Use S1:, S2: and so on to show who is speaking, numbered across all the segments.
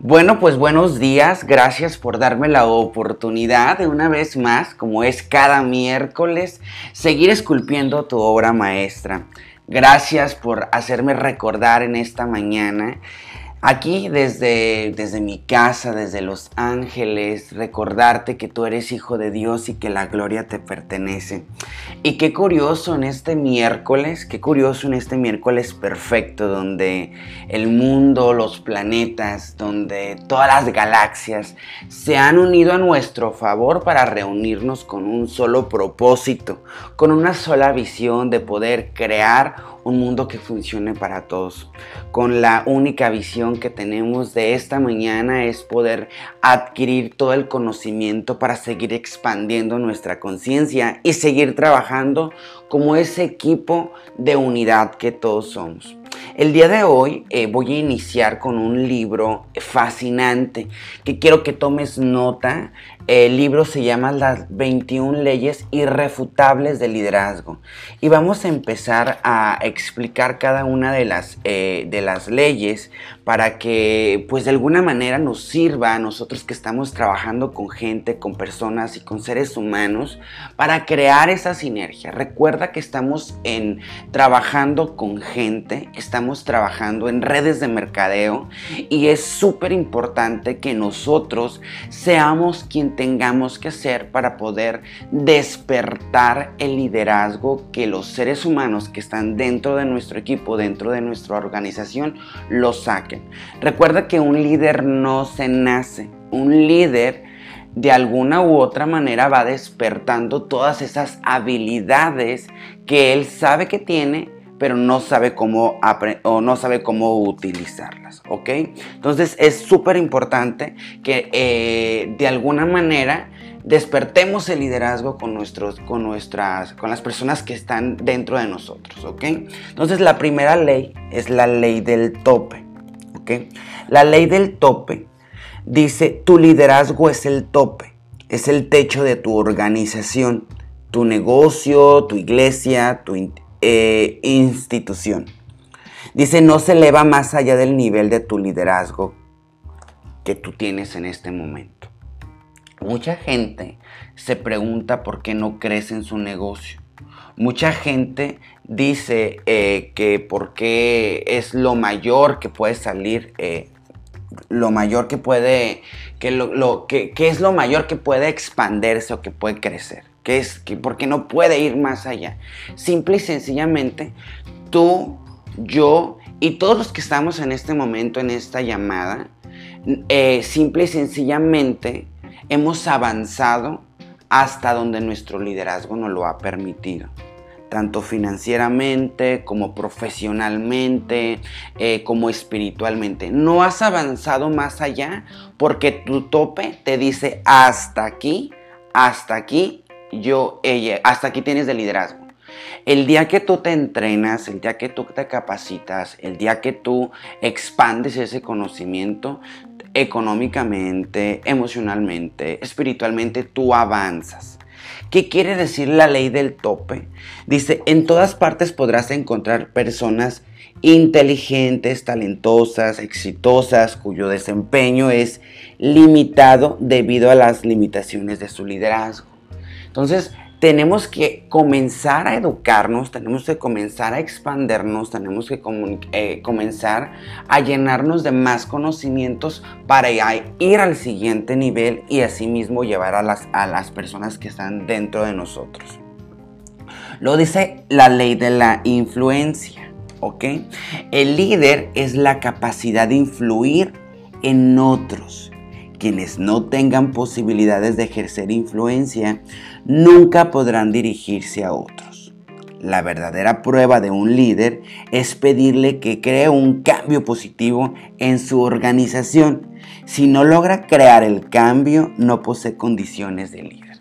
S1: Bueno, pues buenos días, gracias por darme la oportunidad de una vez más, como es cada miércoles, seguir esculpiendo tu obra maestra. Gracias por hacerme recordar en esta mañana Aquí desde, desde mi casa, desde Los Ángeles, recordarte que tú eres hijo de Dios y que la gloria te pertenece. Y qué curioso en este miércoles, qué curioso en este miércoles perfecto donde el mundo, los planetas, donde todas las galaxias se han unido a nuestro favor para reunirnos con un solo propósito, con una sola visión de poder crear un mundo que funcione para todos. Con la única visión que tenemos de esta mañana es poder adquirir todo el conocimiento para seguir expandiendo nuestra conciencia y seguir trabajando como ese equipo de unidad que todos somos. El día de hoy eh, voy a iniciar con un libro fascinante que quiero que tomes nota. El libro se llama Las 21 leyes irrefutables del liderazgo. Y vamos a empezar a explicar cada una de las, eh, de las leyes para que pues de alguna manera nos sirva a nosotros que estamos trabajando con gente, con personas y con seres humanos para crear esa sinergia. Recuerda que estamos en trabajando con gente, estamos trabajando en redes de mercadeo y es súper importante que nosotros seamos quien tengamos que hacer para poder despertar el liderazgo que los seres humanos que están dentro de nuestro equipo, dentro de nuestra organización, lo saquen. Recuerda que un líder no se nace, un líder de alguna u otra manera va despertando todas esas habilidades que él sabe que tiene, pero no sabe cómo o no sabe cómo utilizarlas, ¿ok? Entonces es súper importante que eh, de alguna manera despertemos el liderazgo con nuestros, con nuestras, con las personas que están dentro de nosotros, ¿ok? Entonces la primera ley es la ley del tope. La ley del tope dice, tu liderazgo es el tope, es el techo de tu organización, tu negocio, tu iglesia, tu eh, institución. Dice, no se eleva más allá del nivel de tu liderazgo que tú tienes en este momento. Mucha gente se pregunta por qué no crece en su negocio. Mucha gente dice eh, que porque es lo mayor que puede salir, eh, lo mayor que puede, que, lo, que, es lo mayor que puede expandirse o que puede crecer, que es que porque no puede ir más allá. Simple y sencillamente, tú, yo y todos los que estamos en este momento, en esta llamada, eh, simple y sencillamente hemos avanzado hasta donde nuestro liderazgo nos lo ha permitido tanto financieramente como profesionalmente, eh, como espiritualmente. No has avanzado más allá porque tu tope te dice hasta aquí, hasta aquí, yo, ella, hasta aquí tienes de liderazgo. El día que tú te entrenas, el día que tú te capacitas, el día que tú expandes ese conocimiento, económicamente, emocionalmente, espiritualmente, tú avanzas. ¿Qué quiere decir la ley del tope? Dice, en todas partes podrás encontrar personas inteligentes, talentosas, exitosas, cuyo desempeño es limitado debido a las limitaciones de su liderazgo. Entonces, tenemos que comenzar a educarnos, tenemos que comenzar a expandernos, tenemos que eh, comenzar a llenarnos de más conocimientos para ir al siguiente nivel y asimismo llevar a las, a las personas que están dentro de nosotros. Lo dice la ley de la influencia, ¿ok? El líder es la capacidad de influir en otros quienes no tengan posibilidades de ejercer influencia nunca podrán dirigirse a otros. La verdadera prueba de un líder es pedirle que cree un cambio positivo en su organización. Si no logra crear el cambio, no posee condiciones de líder.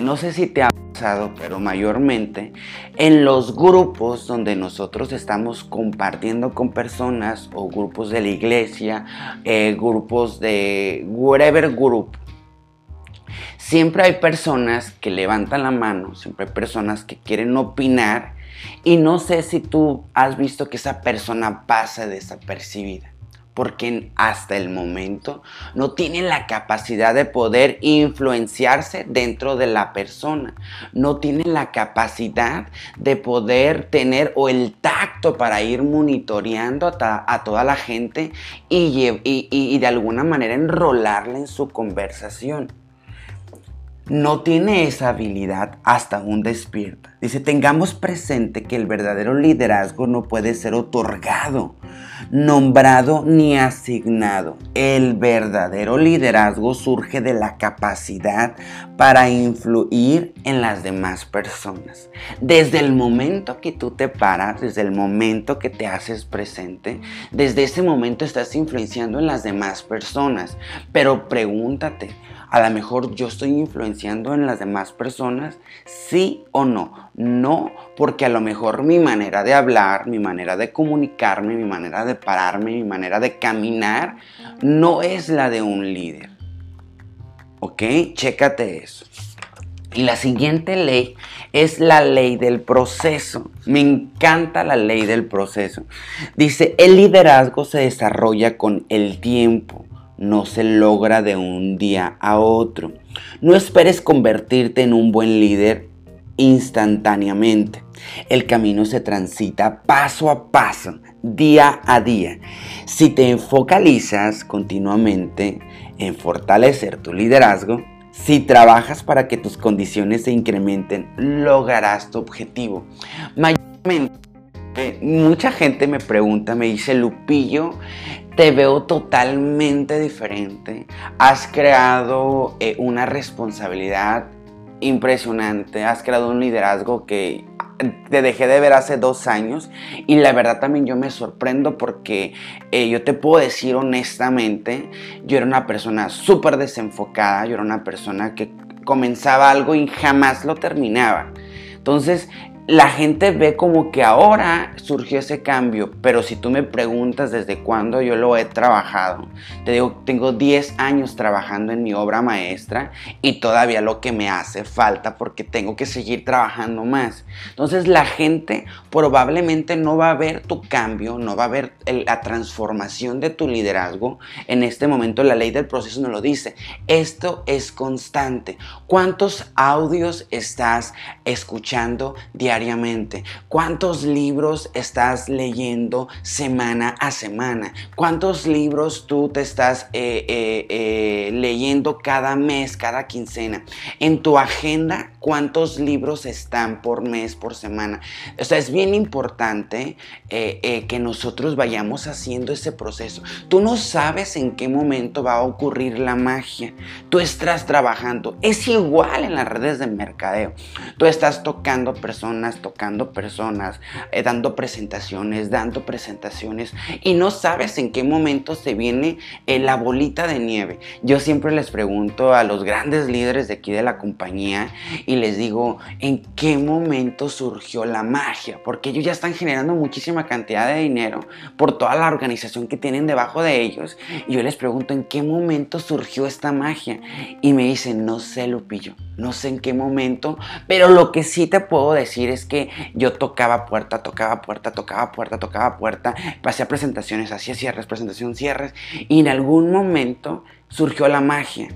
S1: No sé si te ha pasado, pero mayormente en los grupos donde nosotros estamos compartiendo con personas o grupos de la iglesia, eh, grupos de whatever group, siempre hay personas que levantan la mano, siempre hay personas que quieren opinar y no sé si tú has visto que esa persona pasa desapercibida. Porque hasta el momento no tiene la capacidad de poder influenciarse dentro de la persona, no tiene la capacidad de poder tener o el tacto para ir monitoreando a, toda la gente y, y de alguna manera enrolarla en su conversación no tiene esa habilidad hasta un despierta. Dice, tengamos presente que el verdadero liderazgo no puede ser otorgado, nombrado ni asignado. El verdadero liderazgo surge de la capacidad para influir en las demás personas. Desde el momento que tú te paras, desde el momento que te haces presente, desde ese momento estás influenciando en las demás personas. Pero pregúntate, a lo mejor yo estoy influenciando en las demás personas, sí o no. No, porque a lo mejor mi manera de hablar, mi manera de comunicarme, mi manera de pararme, mi manera de caminar, no es la de un líder. ¿Ok? Chécate eso. Y la siguiente ley es la ley del proceso. Me encanta la ley del proceso. Dice, el liderazgo se desarrolla con el tiempo no se logra de un día a otro. No esperes convertirte en un buen líder instantáneamente. El camino se transita paso a paso, día a día. Si te focalizas continuamente en fortalecer tu liderazgo, si trabajas para que tus condiciones se incrementen, lograrás tu objetivo. Mayormente, mucha gente me pregunta, me dice, Lupillo, te veo totalmente diferente. Has creado eh, una responsabilidad impresionante. Has creado un liderazgo que te dejé de ver hace dos años y la verdad también yo me sorprendo porque eh, yo te puedo decir honestamente, yo era una persona súper desenfocada, yo era una persona que comenzaba algo y jamás lo terminaba. Entonces la gente ve como que ahora surgió ese cambio, pero si tú me preguntas desde cuándo yo lo he trabajado, te digo, tengo 10 años trabajando en mi obra maestra y todavía lo que me hace falta porque tengo que seguir trabajando más. Entonces la gente probablemente no va a ver tu cambio, no va a ver la transformación de tu liderazgo. En este momento la ley del proceso nos lo dice. Esto es constante. ¿Cuántos audios estás escuchando diariamente? ¿Cuántos libros estás leyendo semana a semana? ¿Cuántos libros tú te estás eh, eh, eh, leyendo cada mes, cada quincena? En tu agenda, ¿cuántos libros están por mes, por semana? O sea, es bien importante que nosotros vayamos haciendo ese proceso. Tú no sabes en qué momento va a ocurrir la magia. Tú estás trabajando. Es igual en las redes de mercadeo. Tú estás tocando personas tocando personas, eh, dando presentaciones, dando presentaciones y no sabes en qué momento se viene eh, la bolita de nieve. Yo siempre les pregunto a los grandes líderes de aquí de la compañía y les digo, ¿en qué momento surgió la magia? Porque ellos ya están generando muchísima cantidad de dinero por toda la organización que tienen debajo de ellos. Y yo les pregunto, ¿en qué momento surgió esta magia? Y me dicen, no sé, Lupillo, no sé en qué momento, pero lo que sí te puedo decir es es que yo tocaba puerta, tocaba puerta, tocaba puerta, tocaba puerta, pasé presentaciones, hacía cierres, presentación, cierres, y en algún momento surgió la magia.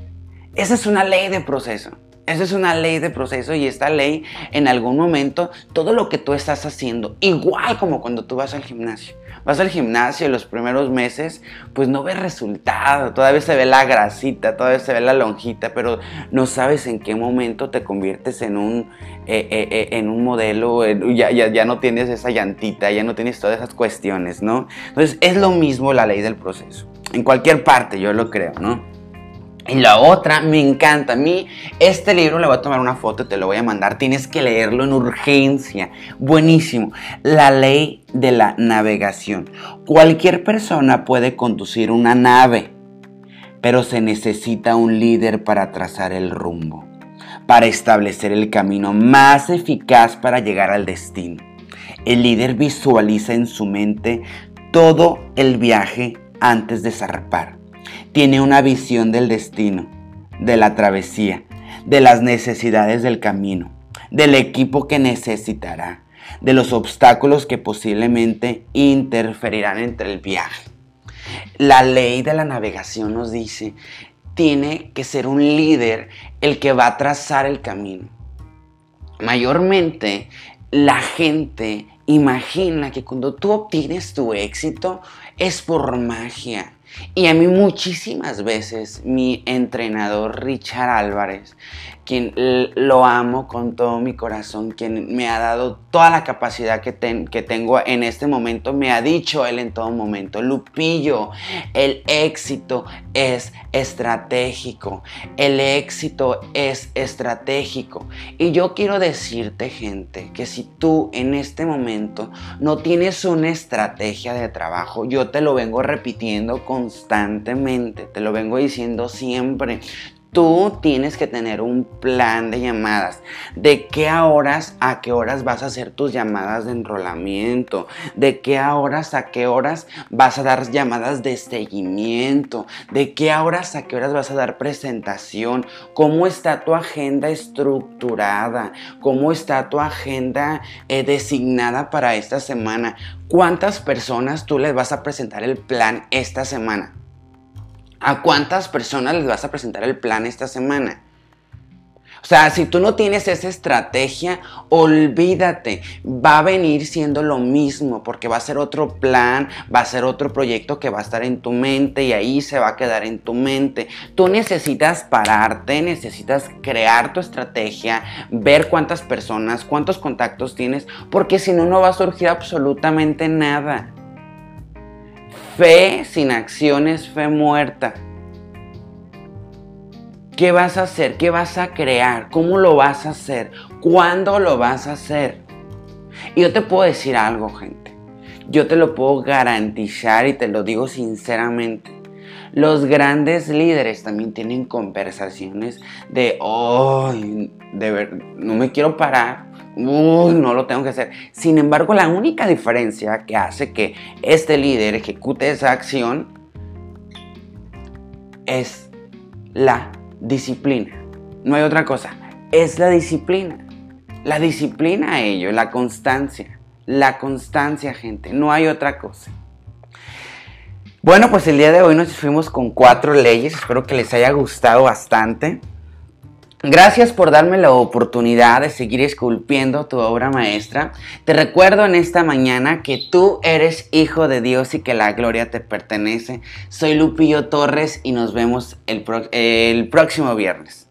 S1: Esa es una ley de proceso. Esa es una ley de proceso y esta ley en algún momento, todo lo que tú estás haciendo, igual como cuando tú vas al gimnasio. Vas al gimnasio los primeros meses, pues no ves resultado, todavía se ve la grasita, todavía se ve la lonjita, pero no sabes en qué momento te conviertes en un, eh, eh, eh, en un modelo, ya, ya, ya no tienes esa llantita, ya no tienes todas esas cuestiones, ¿no? Entonces es lo mismo la ley del proceso. En cualquier parte, yo lo creo, ¿no? Y la otra, me encanta. A mí, este libro le voy a tomar una foto, te lo voy a mandar. Tienes que leerlo en urgencia. Buenísimo. La ley de la navegación. Cualquier persona puede conducir una nave, pero se necesita un líder para trazar el rumbo, para establecer el camino más eficaz para llegar al destino. El líder visualiza en su mente todo el viaje antes de zarpar tiene una visión del destino, de la travesía, de las necesidades del camino, del equipo que necesitará, de los obstáculos que posiblemente interferirán entre el viaje. La ley de la navegación nos dice, tiene que ser un líder el que va a trazar el camino. Mayormente la gente imagina que cuando tú obtienes tu éxito es por magia. Y a mí muchísimas veces mi entrenador Richard Álvarez quien lo amo con todo mi corazón, quien me ha dado toda la capacidad que, que tengo en este momento, me ha dicho él en todo momento, Lupillo, el éxito es estratégico, el éxito es estratégico. Y yo quiero decirte, gente, que si tú en este momento no tienes una estrategia de trabajo, yo te lo vengo repitiendo constantemente, te lo vengo diciendo siempre. Tú tienes que tener un plan de llamadas. ¿De qué horas a qué horas vas a hacer tus llamadas de enrolamiento? ¿De qué horas a qué horas vas a dar llamadas de seguimiento? ¿De qué horas a qué horas vas a dar presentación? ¿Cómo está tu agenda estructurada? ¿Cómo está tu agenda eh, designada para esta semana? ¿Cuántas personas tú les vas a presentar el plan esta semana? ¿A cuántas personas les vas a presentar el plan esta semana? O sea, si tú no tienes esa estrategia, olvídate, va a venir siendo lo mismo, porque va a ser otro plan, va a ser otro proyecto que va a estar en tu mente y ahí se va a quedar en tu mente. Tú necesitas pararte, necesitas crear tu estrategia, ver cuántas personas, cuántos contactos tienes, porque si no, no va a surgir absolutamente nada. Fe sin acción es fe muerta. ¿Qué vas a hacer? ¿Qué vas a crear? ¿Cómo lo vas a hacer? ¿Cuándo lo vas a hacer? Y yo te puedo decir algo, gente. Yo te lo puedo garantizar y te lo digo sinceramente. Los grandes líderes también tienen conversaciones de, hoy, de ver, no me quiero parar, no lo tengo que hacer. Sin embargo, la única diferencia que hace que este líder ejecute esa acción es la disciplina. No hay otra cosa. Es la disciplina. La disciplina a ello, la constancia. La constancia, gente. No hay otra cosa. Bueno, pues el día de hoy nos fuimos con cuatro leyes. Espero que les haya gustado bastante. Gracias por darme la oportunidad de seguir esculpiendo tu obra maestra. Te recuerdo en esta mañana que tú eres hijo de Dios y que la gloria te pertenece. Soy Lupillo Torres y nos vemos el, el próximo viernes.